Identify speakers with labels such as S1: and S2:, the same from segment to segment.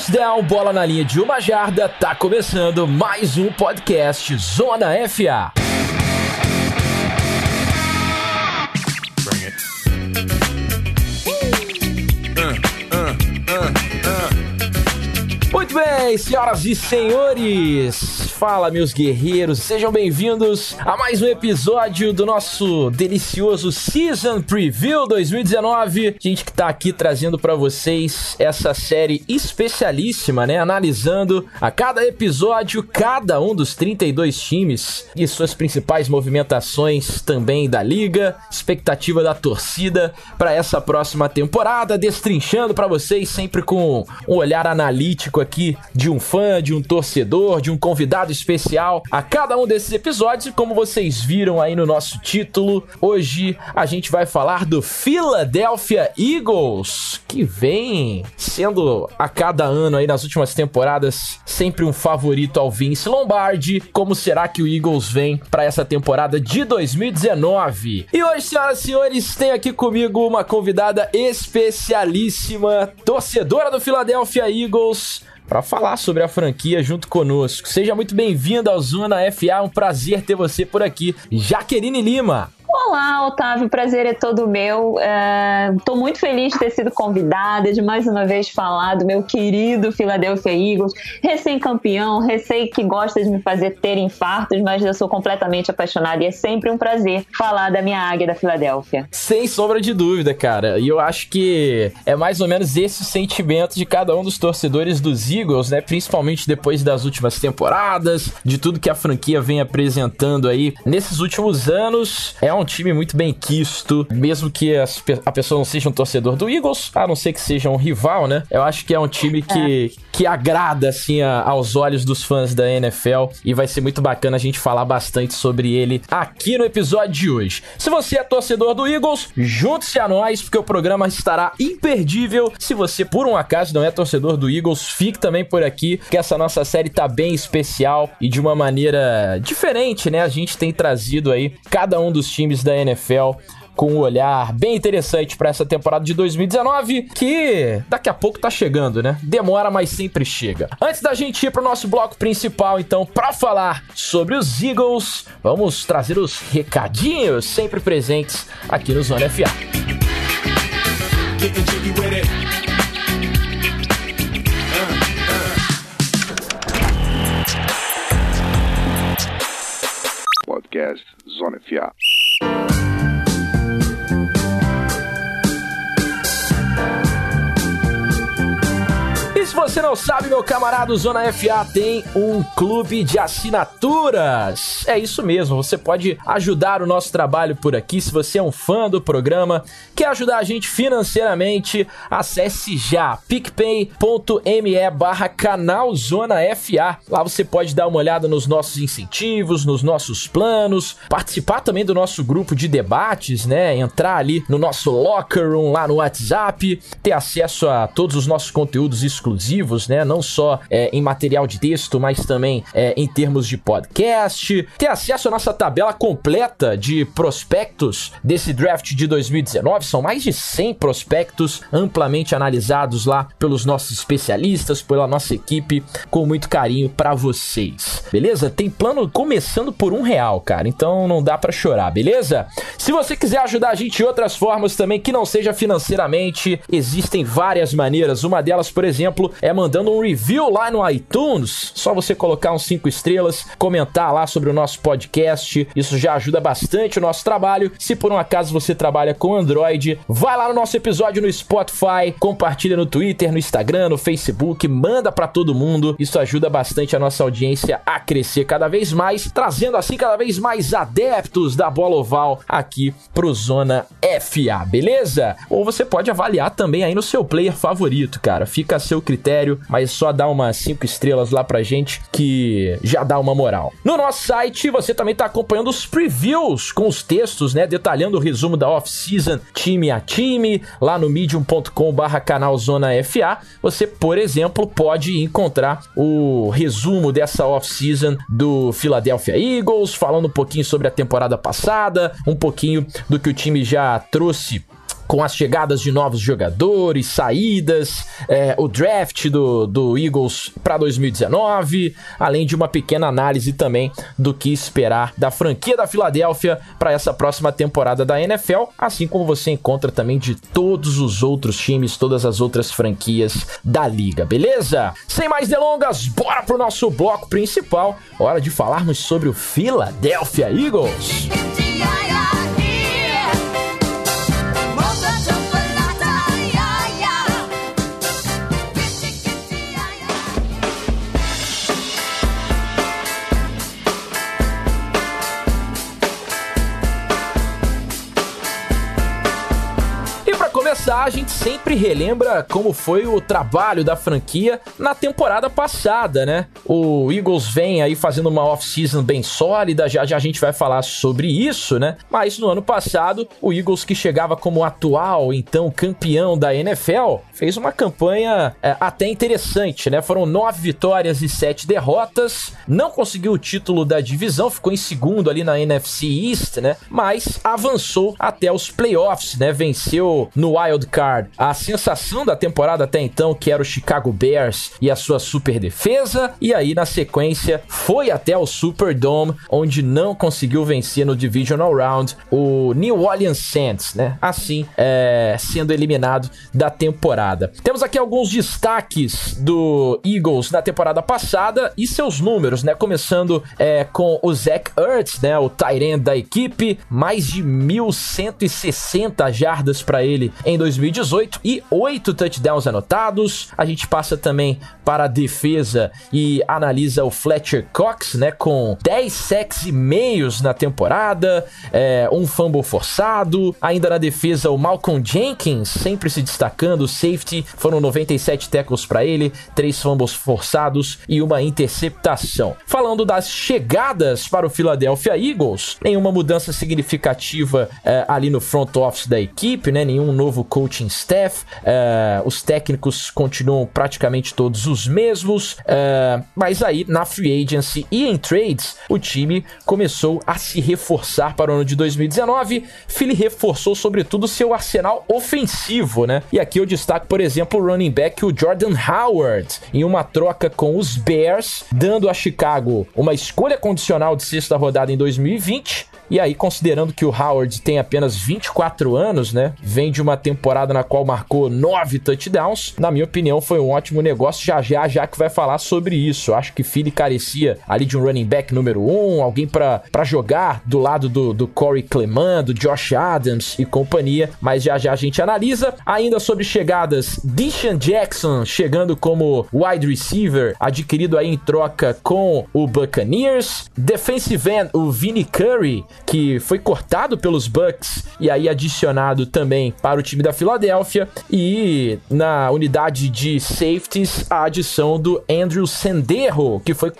S1: First down, bola na linha de uma jarda, tá começando mais um podcast Zona FA. Muito bem, senhoras e senhores, fala meus guerreiros, sejam bem-vindos a mais um episódio do nosso delicioso Season Preview 2019. Gente que tá aqui trazendo para vocês essa série especialíssima, né, analisando a cada episódio cada um dos 32 times e suas principais movimentações também da liga, expectativa da torcida para essa próxima temporada, destrinchando para vocês sempre com um olhar analítico aqui de um fã, de um torcedor, de um convidado especial a cada um desses episódios. Como vocês viram aí no nosso título, hoje a gente vai falar do Philadelphia Eagles, que vem sendo a cada ano aí nas últimas temporadas sempre um favorito ao Vince Lombardi. Como será que o Eagles vem para essa temporada de 2019? E hoje, senhoras e senhores, tem aqui comigo uma convidada especialíssima, torcedora do Philadelphia Eagles, para falar sobre a franquia junto conosco. Seja muito bem-vindo ao Zona FA, um prazer ter você por aqui. Jaqueline Lima.
S2: Olá, Otávio, prazer é todo meu. Estou é, muito feliz de ter sido convidada, de mais uma vez falar do meu querido Philadelphia Eagles, recém-campeão, recém que gosta de me fazer ter infartos, mas eu sou completamente apaixonada e é sempre um prazer falar da minha águia da Filadélfia.
S1: Sem sombra de dúvida, cara. E eu acho que é mais ou menos esse sentimento de cada um dos torcedores dos Eagles, né? Principalmente depois das últimas temporadas, de tudo que a franquia vem apresentando aí nesses últimos anos. É um um time muito bem quisto, mesmo que as, a pessoa não seja um torcedor do Eagles, a não ser que seja um rival, né? Eu acho que é um time que, é. que agrada, assim, a, aos olhos dos fãs da NFL e vai ser muito bacana a gente falar bastante sobre ele aqui no episódio de hoje. Se você é torcedor do Eagles, junte-se a nós, porque o programa estará imperdível. Se você, por um acaso, não é torcedor do Eagles, fique também por aqui, que essa nossa série tá bem especial e de uma maneira diferente, né? A gente tem trazido aí cada um dos times times da NFL com um olhar bem interessante para essa temporada de 2019, que daqui a pouco tá chegando, né? Demora, mas sempre chega. Antes da gente ir pro nosso bloco principal, então, para falar sobre os Eagles, vamos trazer os recadinhos sempre presentes aqui no Zona FA.
S3: Podcast Zona FA.
S1: Você não sabe, meu camarada, o Zona FA tem um clube de assinaturas. É isso mesmo, você pode ajudar o nosso trabalho por aqui. Se você é um fã do programa, quer ajudar a gente financeiramente, acesse já picpay.me barra canal Zona FA. Lá você pode dar uma olhada nos nossos incentivos, nos nossos planos, participar também do nosso grupo de debates, né? Entrar ali no nosso locker room lá no WhatsApp, ter acesso a todos os nossos conteúdos exclusivos né? Não só é, em material de texto, mas também é, em termos de podcast. Ter acesso à nossa tabela completa de prospectos desse draft de 2019. São mais de 100 prospectos amplamente analisados lá pelos nossos especialistas, pela nossa equipe, com muito carinho para vocês. Beleza? Tem plano começando por um real, cara. Então não dá para chorar, beleza? Se você quiser ajudar a gente de outras formas também, que não seja financeiramente, existem várias maneiras. Uma delas, por exemplo, é mandando um review lá no iTunes. Só você colocar uns 5 estrelas, comentar lá sobre o nosso podcast. Isso já ajuda bastante o nosso trabalho. Se por um acaso você trabalha com Android, vai lá no nosso episódio no Spotify, compartilha no Twitter, no Instagram, no Facebook, manda para todo mundo. Isso ajuda bastante a nossa audiência a crescer cada vez mais, trazendo assim cada vez mais adeptos da bola oval aqui pro Zona FA, beleza? Ou você pode avaliar também aí no seu player favorito, cara. Fica a seu critério critério, mas só dá umas 5 estrelas lá pra gente que já dá uma moral. No nosso site você também tá acompanhando os previews com os textos, né, detalhando o resumo da off-season time a time, lá no medium.com/barra canal Zona FA. Você, por exemplo, pode encontrar o resumo dessa off-season do Philadelphia Eagles, falando um pouquinho sobre a temporada passada, um pouquinho do que o time já trouxe com as chegadas de novos jogadores, saídas, é, o draft do, do Eagles para 2019, além de uma pequena análise também do que esperar da franquia da Filadélfia para essa próxima temporada da NFL, assim como você encontra também de todos os outros times, todas as outras franquias da liga, beleza? Sem mais delongas, bora pro nosso bloco principal. Hora de falarmos sobre o Philadelphia Eagles. A gente sempre relembra como foi o trabalho da franquia na temporada passada, né? O Eagles vem aí fazendo uma off-season bem sólida, já já a gente vai falar sobre isso, né? Mas no ano passado, o Eagles que chegava como atual, então campeão da NFL, fez uma campanha é, até interessante, né? Foram nove vitórias e sete derrotas, não conseguiu o título da divisão, ficou em segundo ali na NFC East, né? Mas avançou até os playoffs, né? Venceu no wild card a sensação da temporada até então, que era o Chicago Bears e a sua super defesa, e aí na sequência foi até o Superdome, onde não conseguiu vencer no Divisional Round o New Orleans Saints, né? Assim, é, sendo eliminado da temporada. Temos aqui alguns destaques do Eagles na temporada passada e seus números, né? Começando é, com o Zach Ertz, né? O tight end da equipe, mais de 1.160 jardas para ele em 2018 e oito touchdowns anotados. A gente passa também para a defesa e analisa o Fletcher Cox, né, com 10 sacks e meios na temporada, é, um fumble forçado. Ainda na defesa, o Malcolm Jenkins, sempre se destacando, safety, foram 97 tackles para ele, três fumbles forçados e uma interceptação. Falando das chegadas para o Philadelphia Eagles, nenhuma mudança significativa é, ali no front office da equipe, né, nenhum novo coaching staff, uh, os técnicos continuam praticamente todos os mesmos, uh, mas aí na free agency e em trades, o time começou a se reforçar para o ano de 2019. Philly reforçou sobretudo seu arsenal ofensivo, né? E aqui eu destaco, por exemplo, o running back, o Jordan Howard, em uma troca com os Bears, dando a Chicago uma escolha condicional de sexta rodada em 2020 e aí, considerando que o Howard tem apenas 24 anos, né? Vem de uma temporada na qual marcou 9 touchdowns. Na minha opinião, foi um ótimo negócio. Já já, já que vai falar sobre isso. Acho que Philly carecia ali de um running back número 1, um, alguém para jogar do lado do, do Corey Clement, do Josh Adams e companhia. Mas já já a gente analisa. Ainda sobre chegadas, Deshaun Jackson chegando como wide receiver, adquirido aí em troca com o Buccaneers. Defensive end, o Vinnie Curry, que foi cortado pelos Bucks e aí adicionado também para o time da Filadélfia. E na unidade de safeties, a adição do Andrew Senderro, que foi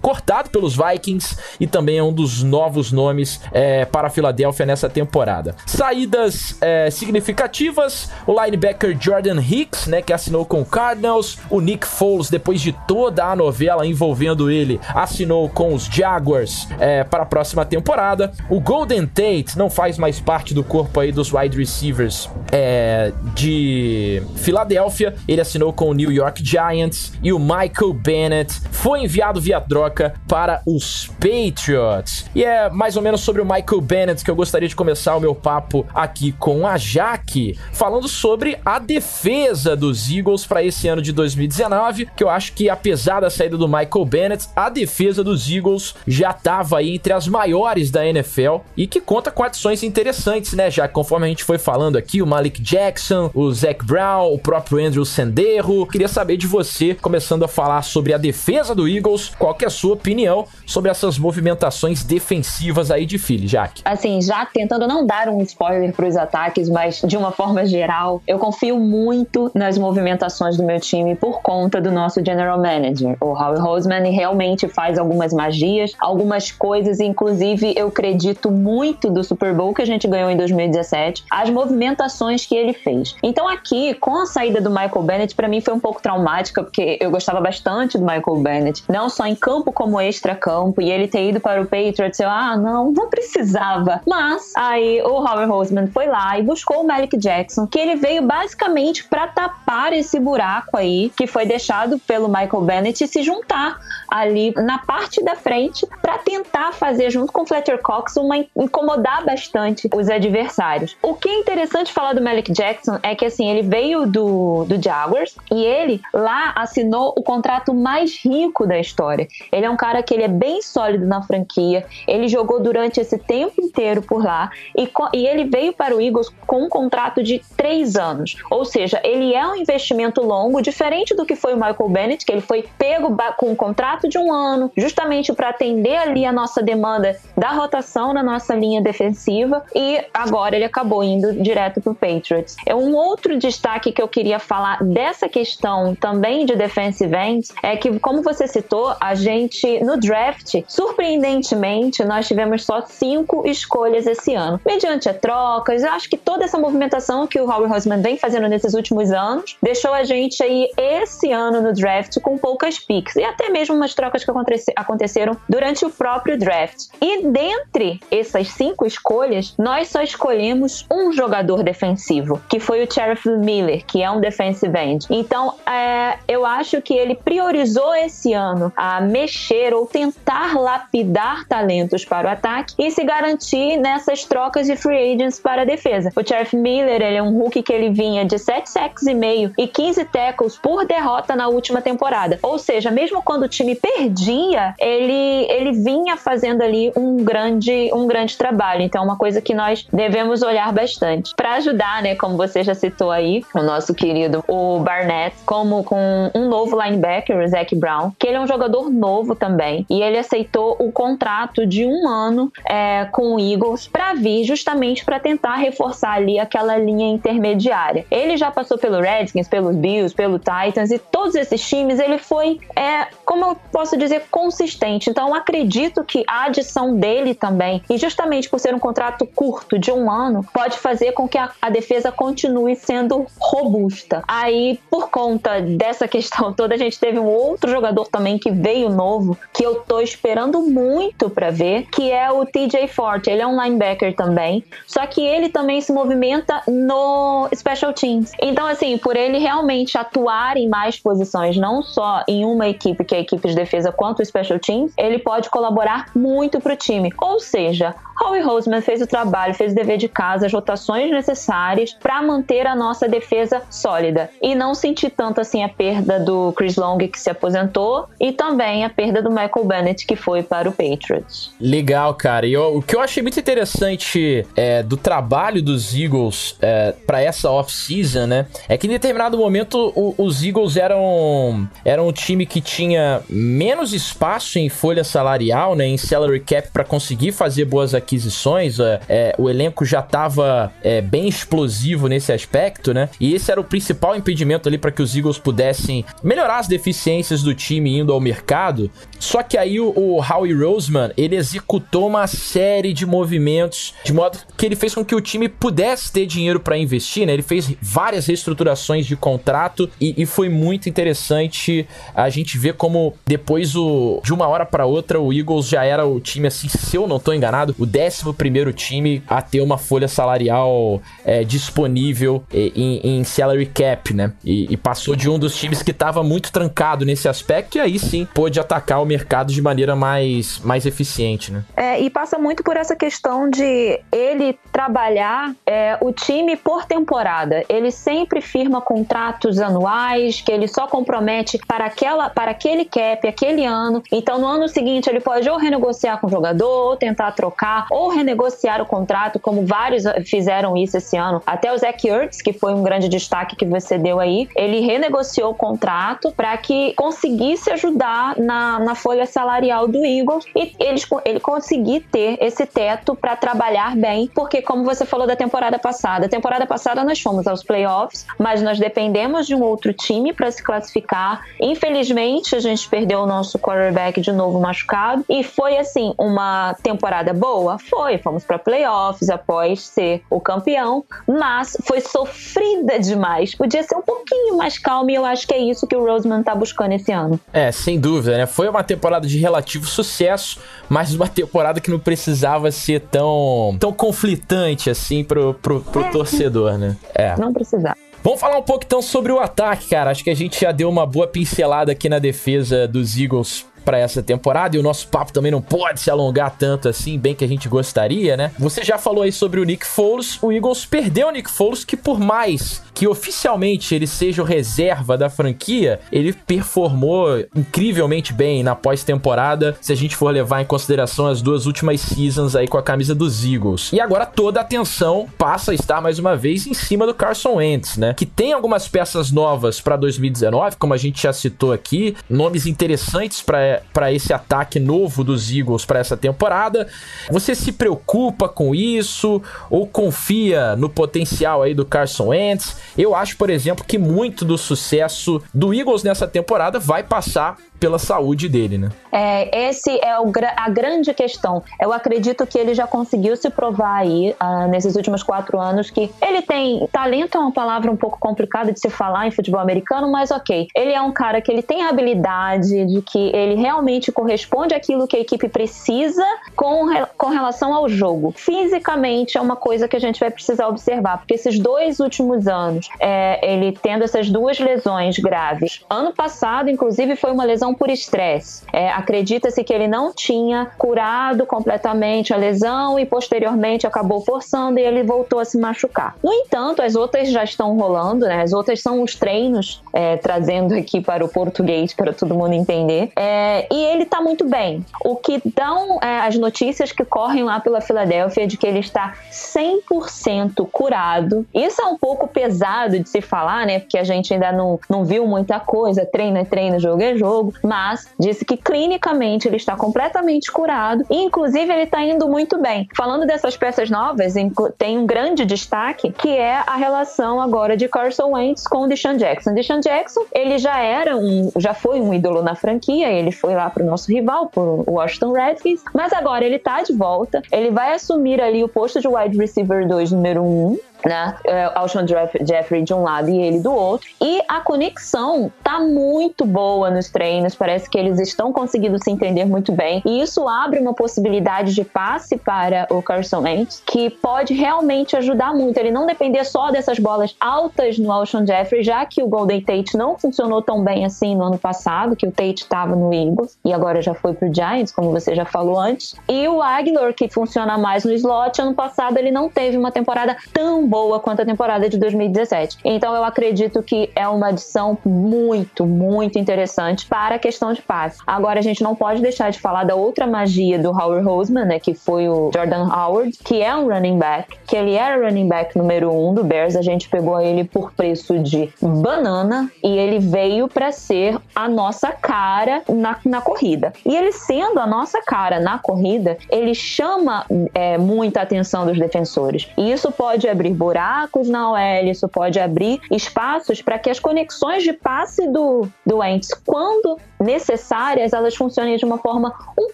S1: cortado pelos Vikings e também é um dos novos nomes é, para a Filadélfia nessa temporada. Saídas é, significativas: o linebacker Jordan Hicks, né, que assinou com o Cardinals, o Nick Foles, depois de toda a novela envolvendo ele, assinou com os Jaguars é, para a próxima temporada. O Golden Tate não faz mais parte do corpo aí dos wide receivers é, de Filadélfia. Ele assinou com o New York Giants. E o Michael Bennett foi enviado via troca para os Patriots. E é mais ou menos sobre o Michael Bennett que eu gostaria de começar o meu papo aqui com a Jaque, falando sobre a defesa dos Eagles para esse ano de 2019, que eu acho que apesar da saída do Michael Bennett, a defesa dos Eagles já estava aí entre as maiores da NFL NFL e que conta com adições interessantes, né? Já conforme a gente foi falando aqui, o Malik Jackson, o Zach Brown, o próprio Andrew Senderro. Queria saber de você, começando a falar sobre a defesa do Eagles, qual que é a sua opinião sobre essas movimentações defensivas aí de Philly, Jack?
S2: Assim, já tentando não dar um spoiler para os ataques, mas de uma forma geral, eu confio muito nas movimentações do meu time por conta do nosso general manager, o Howie Roseman, realmente faz algumas magias, algumas coisas, inclusive eu creio acredito muito do Super Bowl que a gente ganhou em 2017, as movimentações que ele fez. Então aqui, com a saída do Michael Bennett, para mim foi um pouco traumática, porque eu gostava bastante do Michael Bennett, não só em campo como extra-campo, e ele ter ido para o Patriots, eu, ah, não, não precisava. Mas aí o Howard Roseman foi lá e buscou o Malik Jackson, que ele veio basicamente para tapar esse buraco aí que foi deixado pelo Michael Bennett e se juntar ali na parte da frente para tentar fazer junto com o Fletcher Cox uma incomodar bastante os adversários. O que é interessante falar do Malik Jackson é que assim, ele veio do, do Jaguars e ele lá assinou o contrato mais rico da história. Ele é um cara que ele é bem sólido na franquia, ele jogou durante esse tempo inteiro por lá e, e ele veio para o Eagles com um contrato de três anos. Ou seja, ele é um investimento longo, diferente do que foi o Michael Bennett, que ele foi pego com um contrato de um ano, justamente para atender ali a nossa demanda da rotação na nossa linha defensiva, e agora ele acabou indo direto para o Patriots. É um outro destaque que eu queria falar dessa questão também de defensive ends é que, como você citou, a gente no draft, surpreendentemente, nós tivemos só cinco escolhas esse ano. Mediante a trocas, eu acho que toda essa movimentação que o Howard Hosman vem fazendo nesses últimos anos deixou a gente aí esse ano no draft com poucas picks e até mesmo umas trocas que aconteceram durante o próprio draft. E dentre essas cinco escolhas, nós só escolhemos um jogador defensivo, que foi o Sheriff Miller, que é um defensive end. Então, é, eu acho que ele priorizou esse ano a mexer ou tentar lapidar talentos para o ataque e se garantir nessas trocas de free agents para a defesa. O Sheriff Miller, ele é um rookie que ele vinha de 7 sacks e meio e 15 tackles por derrota na última temporada. Ou seja, mesmo quando o time perdia, ele, ele vinha fazendo ali um grande, um grande trabalho. Então, é uma coisa que nós devemos olhar bastante. Para ajudar, né, como você já citou aí, o nosso querido o Barnett, como com um novo linebacker, o Zach Brown, que ele é um jogador novo também. E ele aceitou o contrato de um ano é, com o Eagles para vir justamente para tentar reforçar ali aquela linha intermediária. Ele já passou pelo Redskins, pelos Bills, pelo Titans e todos esses times ele foi, é, como eu posso dizer, consistente. Então acredito que a adição dele também, e justamente por ser um contrato curto de um ano, pode fazer com que a, a defesa continue sendo robusta. Aí, por conta dessa questão toda, a gente teve um outro jogador também que veio novo, que eu tô esperando muito para ver, que é o TJ Forte. Ele é um linebacker também, só que ele também se movimenta no special teams. Então, assim, por ele realmente atuar em mais posições, não só em uma equipe, que é a equipe de defesa, quanto o special teams, ele pode colaborar muito pro time. Ou seja, Howie Roseman fez o trabalho, fez o dever de casa, as rotações necessárias para manter a nossa defesa sólida e não sentir tanto assim a perda do Chris Long que se aposentou e também a perda do Michael Bennett que foi para o Patriots.
S1: Legal, cara. E eu, o que eu achei muito interessante é, do trabalho dos Eagles é, para essa off-season, né, é que em determinado momento o, os Eagles eram eram um time que tinha menos espaço em folha salarial, né, em salary cap para conseguir fazer boas aquisições, é, é, o elenco já estava é, bem explosivo nesse aspecto, né? E esse era o principal impedimento ali para que os Eagles pudessem melhorar as deficiências do time indo ao mercado. Só que aí o, o Howie Roseman, ele executou uma série de movimentos de modo que ele fez com que o time pudesse ter dinheiro para investir, né? Ele fez várias reestruturações de contrato e, e, foi muito interessante a gente ver como depois o, de uma hora para outra o Eagles já era o time assim, se eu não tô enganado, o 11 time a ter uma folha salarial é, disponível em, em, salary cap, né? E, e, passou de um dos times que estava muito trancado nesse aspecto e aí sim pôde atacar o mercado de maneira mais, mais eficiente, né?
S2: É, e passa muito por essa questão de ele trabalhar é, o time por temporada. Ele sempre firma contratos anuais que ele só compromete para, aquela, para aquele cap, aquele ano. Então no ano seguinte ele pode ou renegociar com o jogador ou tentar trocar ou renegociar o contrato, como vários fizeram isso esse ano. Até o Zach Ertz, que foi um grande destaque que você deu aí, ele renegociou o contrato para que conseguisse ajudar na, na folha salarial do Eagles e ele, ele conseguir ter esse teto para trabalhar bem, porque como você falou da temporada passada, temporada passada nós fomos aos playoffs, mas nós dependemos de um outro time para se classificar. Infelizmente, a gente perdeu o nosso quarterback de novo machucado e foi assim uma temporada temporada boa? Foi, fomos para playoffs após ser o campeão, mas foi sofrida demais. Podia ser um pouquinho mais calmo e eu acho que é isso que o Roseman tá buscando esse ano.
S1: É, sem dúvida, né? Foi uma temporada de relativo sucesso, mas uma temporada que não precisava ser tão, tão conflitante assim pro, pro, pro é. torcedor, né?
S2: É. Não precisava.
S1: Vamos falar um pouco então sobre o ataque, cara. Acho que a gente já deu uma boa pincelada aqui na defesa dos Eagles para essa temporada e o nosso papo também não pode se alongar tanto assim, bem que a gente gostaria, né? Você já falou aí sobre o Nick Foles, o Eagles perdeu o Nick Foles que por mais que oficialmente ele seja o reserva da franquia, ele performou incrivelmente bem na pós-temporada, se a gente for levar em consideração as duas últimas seasons aí com a camisa dos Eagles. E agora toda a atenção passa a estar mais uma vez em cima do Carson Wentz, né? Que tem algumas peças novas para 2019, como a gente já citou aqui, nomes interessantes para para esse ataque novo dos Eagles para essa temporada. Você se preocupa com isso ou confia no potencial aí do Carson Wentz? Eu acho, por exemplo, que muito do sucesso do Eagles nessa temporada vai passar pela saúde dele, né?
S2: É, esse é o, a grande questão. Eu acredito que ele já conseguiu se provar aí, uh, nesses últimos quatro anos, que ele tem. Talento é uma palavra um pouco complicada de se falar em futebol americano, mas ok. Ele é um cara que ele tem a habilidade de que ele realmente corresponde àquilo que a equipe precisa com, com relação ao jogo. Fisicamente é uma coisa que a gente vai precisar observar, porque esses dois últimos anos, é, ele tendo essas duas lesões graves. Ano passado, inclusive, foi uma lesão por estresse. É, Acredita-se que ele não tinha curado completamente a lesão e posteriormente acabou forçando e ele voltou a se machucar. No entanto, as outras já estão rolando, né? As outras são os treinos, é, trazendo aqui para o português para todo mundo entender. É, e ele está muito bem. O que dão é, as notícias que correm lá pela Filadélfia de que ele está 100% curado. Isso é um pouco pesado de se falar, né? Porque a gente ainda não, não viu muita coisa. Treino é treino, jogo é jogo mas disse que clinicamente ele está completamente curado e, inclusive, ele está indo muito bem. Falando dessas peças novas, tem um grande destaque que é a relação agora de Carson Wentz com o Deshaun Jackson. Deshaun Jackson, ele já era um, já foi um ídolo na franquia, ele foi lá para o nosso rival, o Washington Redskins, mas agora ele está de volta, ele vai assumir ali o posto de wide receiver 2 número 1, um, né? É, Alshon Jeffrey de um lado e ele do outro. E a conexão tá muito boa nos treinos, parece que eles estão conseguindo se entender muito bem. E isso abre uma possibilidade de passe para o Carson Wentz, que pode realmente ajudar muito. Ele não depender só dessas bolas altas no Alshon Jeffrey, já que o Golden Tate não funcionou tão bem assim no ano passado, que o Tate estava no Eagles e agora já foi pro Giants, como você já falou antes. E o Aguilar, que funciona mais no slot, ano passado ele não teve uma temporada tão boa quanto a temporada de 2017. Então eu acredito que é uma adição muito, muito interessante para a questão de passe. Agora a gente não pode deixar de falar da outra magia do Howard Roseman, né, que foi o Jordan Howard, que é um running back, que ele era running back número um do Bears. A gente pegou ele por preço de banana e ele veio para ser a nossa cara na, na corrida. E ele sendo a nossa cara na corrida, ele chama é, muita atenção dos defensores. E isso pode abrir buracos na OL, isso pode abrir espaços para que as conexões de passe do, do Wentz, quando necessárias, elas funcionem de uma forma um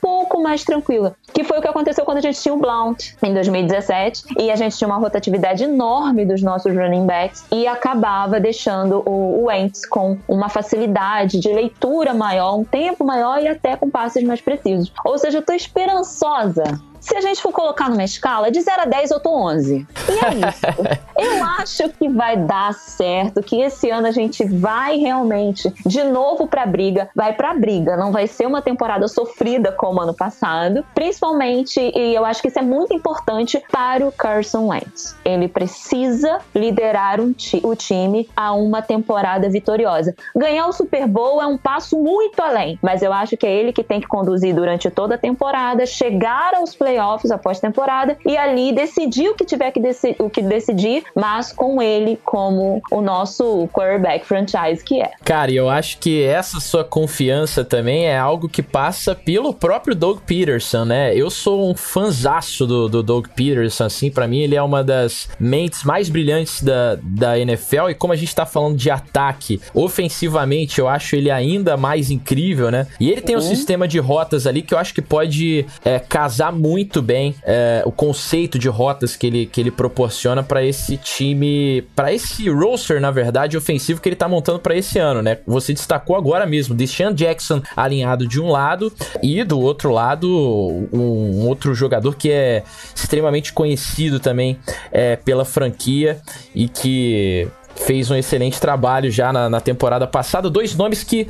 S2: pouco mais tranquila. Que foi o que aconteceu quando a gente tinha o Blount em 2017 e a gente tinha uma rotatividade enorme dos nossos running backs e acabava deixando o, Wentz com uma facilidade de leitura maior, um tempo maior e até com passes mais precisos. Ou seja, eu tô esperançosa se a gente for colocar numa escala, de 0 a 10 eu tô 11. E é isso. eu acho que vai dar certo, que esse ano a gente vai realmente de novo pra briga, vai pra briga, não vai ser uma temporada sofrida como ano passado, principalmente, e eu acho que isso é muito importante para o Carson Wentz. Ele precisa liderar um ti o time a uma temporada vitoriosa. Ganhar o Super Bowl é um passo muito além, mas eu acho que é ele que tem que conduzir durante toda a temporada, chegar aos playoffs playoffs após temporada e ali decidir o que tiver que, deci o que decidir, mas com ele como o nosso quarterback franchise que é.
S1: Cara, e eu acho que essa sua confiança também é algo que passa pelo próprio Doug Peterson, né? Eu sou um fanzaço do, do Doug Peterson, assim, para mim ele é uma das mentes mais brilhantes da, da NFL e como a gente tá falando de ataque, ofensivamente eu acho ele ainda mais incrível, né? E ele tem um uhum. sistema de rotas ali que eu acho que pode é, casar muito muito bem é, o conceito de rotas que ele, que ele proporciona para esse time, para esse roster, na verdade, ofensivo que ele tá montando para esse ano, né? Você destacou agora mesmo, Deshaun Jackson alinhado de um lado e do outro lado um, um outro jogador que é extremamente conhecido também é, pela franquia e que fez um excelente trabalho já na, na temporada passada. Dois nomes que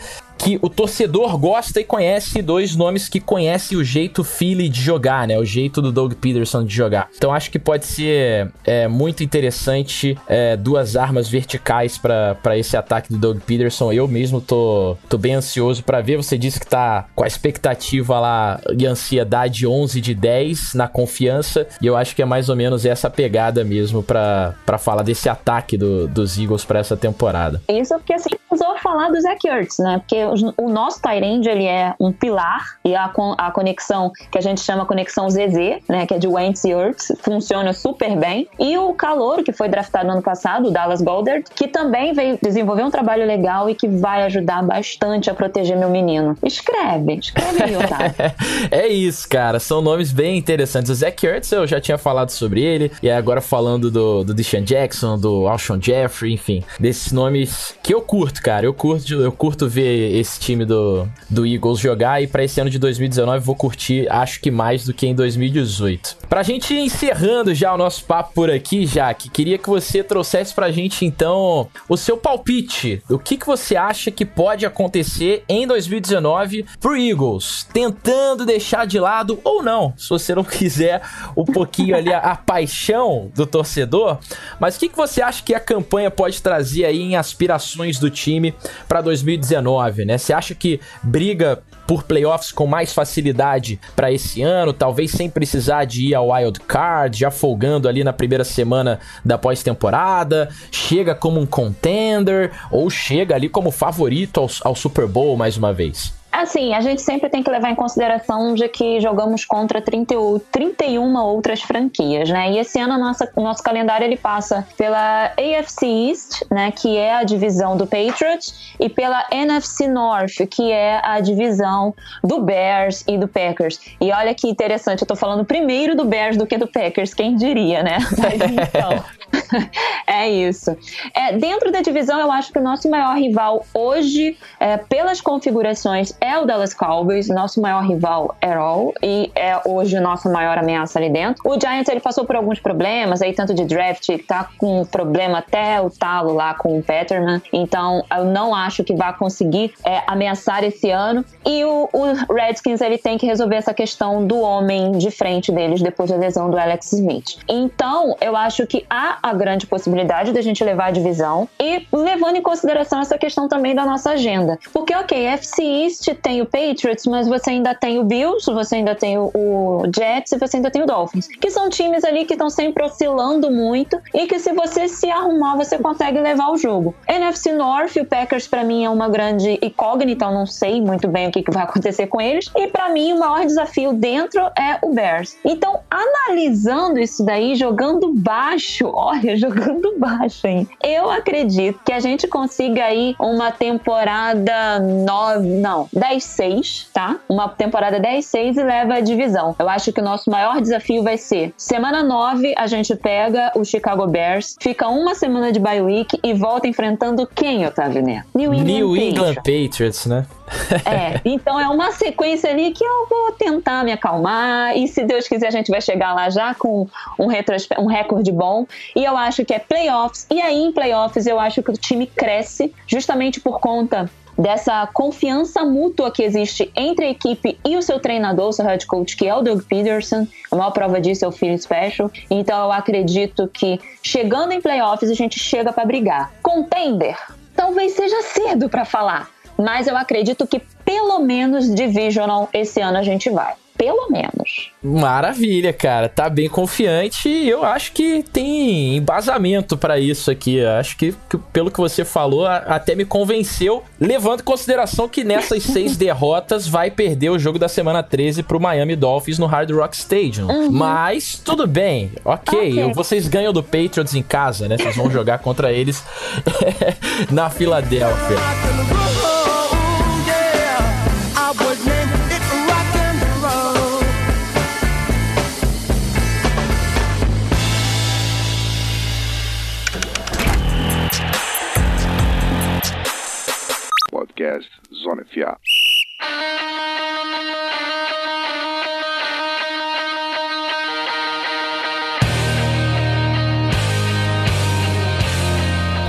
S1: que o torcedor gosta e conhece dois nomes que conhecem o jeito Philly de jogar, né? O jeito do Doug Peterson de jogar. Então acho que pode ser é, muito interessante é, duas armas verticais para esse ataque do Doug Peterson. Eu mesmo tô, tô bem ansioso para ver. Você disse que tá com a expectativa lá e ansiedade 11 de 10 na confiança. E eu acho que é mais ou menos essa pegada mesmo para falar desse ataque do, dos Eagles para essa temporada.
S2: Isso porque assim, usou falar do Zach Ertz, né? Porque o nosso Tyrande, ele é um pilar e a, a conexão que a gente chama conexão ZZ, né, que é de Wentz e Ertz, funciona super bem. E o Calor, que foi draftado no ano passado, o Dallas Goddard, que também veio desenvolver um trabalho legal e que vai ajudar bastante a proteger meu menino. Escreve, escreve aí, Otávio.
S1: é isso, cara. São nomes bem interessantes. O Zach Ertz, eu já tinha falado sobre ele, e agora falando do, do Deshaun Jackson, do Alshon Jeffrey, enfim, desses nomes que eu curto, cara. Eu curto, eu curto ver esse time do, do Eagles jogar. E para esse ano de 2019 vou curtir, acho que mais do que em 2018. Pra gente encerrando já o nosso papo por aqui, Jaque, queria que você trouxesse pra gente então o seu palpite. O que, que você acha que pode acontecer em 2019 pro Eagles? Tentando deixar de lado ou não, se você não quiser um pouquinho ali a, a paixão do torcedor. Mas o que, que você acha que a campanha pode trazer aí em aspirações do time para 2019? Né? Você acha que briga por playoffs com mais facilidade para esse ano, talvez sem precisar de ir ao wild card, já folgando ali na primeira semana da pós-temporada, chega como um contender ou chega ali como favorito ao, ao Super Bowl mais uma vez?
S2: Assim, a gente sempre tem que levar em consideração de que jogamos contra 30, 31 outras franquias, né? E esse ano o nosso calendário ele passa pela AFC East, né, que é a divisão do Patriots, e pela NFC North, que é a divisão do Bears e do Packers. E olha que interessante, eu tô falando primeiro do Bears do que do Packers, quem diria, né? Mas então, é isso. É, dentro da divisão, eu acho que o nosso maior rival hoje, é, pelas configurações, é o Dallas Cowboys, nosso maior rival at all, e é hoje a nossa maior ameaça ali dentro. O Giants, ele passou por alguns problemas, aí tanto de draft, tá com problema até o talo lá com o Peterman, então eu não acho que vai conseguir é, ameaçar esse ano. E o, o, Redskins, ele tem que resolver essa questão do homem de frente deles depois da lesão do Alex Smith. Então, eu acho que há a grande possibilidade da gente levar a divisão e levando em consideração essa questão também da nossa agenda. Porque, ok, FC East tem o Patriots, mas você ainda tem o Bills, você ainda tem o, Jets e você ainda tem o Dolphins, que são times ali que estão sempre oscilando muito e que se você se arrumar, você consegue levar o jogo. NFC North, o Packers para mim é uma grande incógnita, eu não sei muito bem o que, que vai acontecer com eles, e para mim o maior desafio dentro é o Bears. Então, analisando isso daí, jogando baixo, olha, jogando baixo, hein? Eu acredito que a gente consiga aí uma temporada 9, não, 10-6, tá? Uma temporada 10-6 e leva a divisão. Eu acho que o nosso maior desafio vai ser semana 9, a gente pega o Chicago Bears, fica uma semana de bye week e volta enfrentando quem, Otávio Né?
S1: New England, New England Patriots. Patriots, né?
S2: é, então é uma sequência ali que eu vou tentar me acalmar e se Deus quiser a gente vai chegar lá já com um, um recorde bom e eu acho que é playoffs e aí em playoffs eu acho que o time cresce justamente por conta dessa confiança mútua que existe entre a equipe e o seu treinador, o seu head coach, que é o Doug Peterson. A maior prova disso é o Phil Special. Então eu acredito que chegando em playoffs a gente chega para brigar. Contender, talvez seja cedo para falar, mas eu acredito que pelo menos divisional esse ano a gente vai pelo menos.
S1: Maravilha, cara. Tá bem confiante e eu acho que tem embasamento para isso aqui. Eu acho que, que, pelo que você falou, a, até me convenceu, levando em consideração que nessas seis derrotas vai perder o jogo da semana 13 pro Miami Dolphins no Hard Rock Stadium. Uhum. Mas tudo bem, ok. okay. Vocês ganham do Patriots em casa, né? Vocês vão jogar contra eles na Filadélfia.
S3: Zona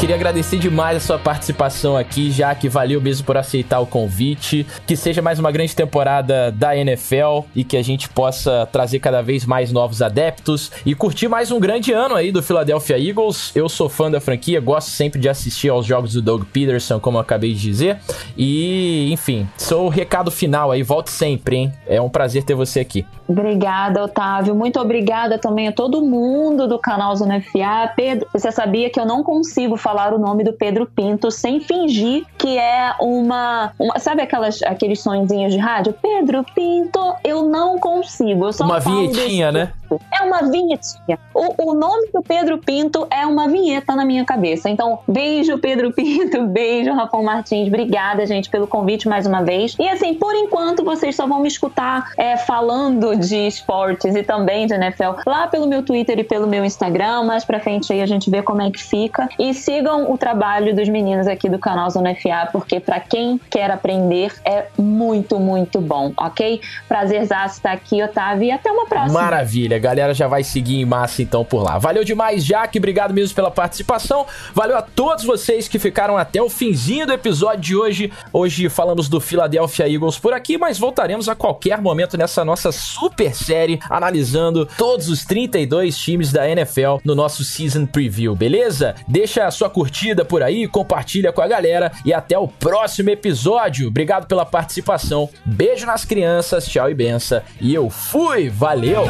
S1: Queria agradecer demais a sua participação aqui, já que valeu mesmo por aceitar o convite. Que seja mais uma grande temporada da NFL e que a gente possa trazer cada vez mais novos adeptos e curtir mais um grande ano aí do Philadelphia Eagles. Eu sou fã da franquia, gosto sempre de assistir aos jogos do Doug Peterson, como eu acabei de dizer. E, enfim, sou o recado final aí, volte sempre, hein? É um prazer ter você aqui.
S2: Obrigada, Otávio. Muito obrigada também a todo mundo do canal Zona FA. Pedro, você sabia que eu não consigo falar falar o nome do Pedro Pinto sem fingir que é uma. uma sabe aquelas, aqueles sonzinhos de rádio? Pedro Pinto, eu não consigo. Eu só
S1: uma vinhetinha, né?
S2: É uma vinhetinha. O, o nome do Pedro Pinto é uma vinheta na minha cabeça. Então, beijo, Pedro Pinto, beijo, Rafael Martins. Obrigada, gente, pelo convite mais uma vez. E assim, por enquanto, vocês só vão me escutar é, falando de esportes e também de NFL lá pelo meu Twitter e pelo meu Instagram. Mais pra frente aí a gente vê como é que fica. E sigam o trabalho dos meninos aqui do canal Zona FA, porque para quem quer aprender é muito, muito bom, ok? Prazerzaço estar aqui, Otávio, e até uma próxima.
S1: Maravilha, galera já vai seguir em massa então por lá. Valeu demais, Jaque, obrigado mesmo pela participação. Valeu a todos vocês que ficaram até o finzinho do episódio de hoje. Hoje falamos do Philadelphia Eagles por aqui, mas voltaremos a qualquer momento nessa nossa super série analisando todos os 32 times da NFL no nosso Season Preview, beleza? Deixa a sua sua curtida por aí, compartilha com a galera e até o próximo episódio. Obrigado pela participação. Beijo nas crianças, tchau e benção. E eu fui, valeu!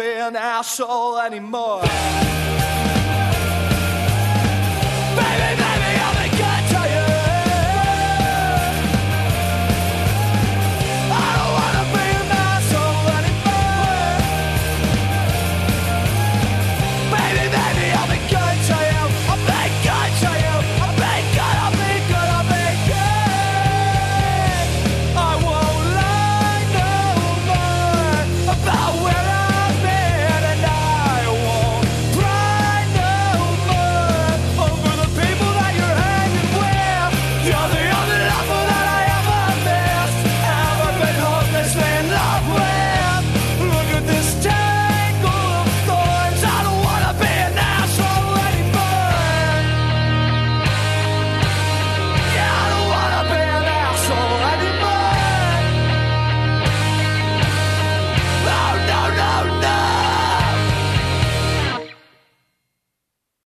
S1: Be an asshole anymore.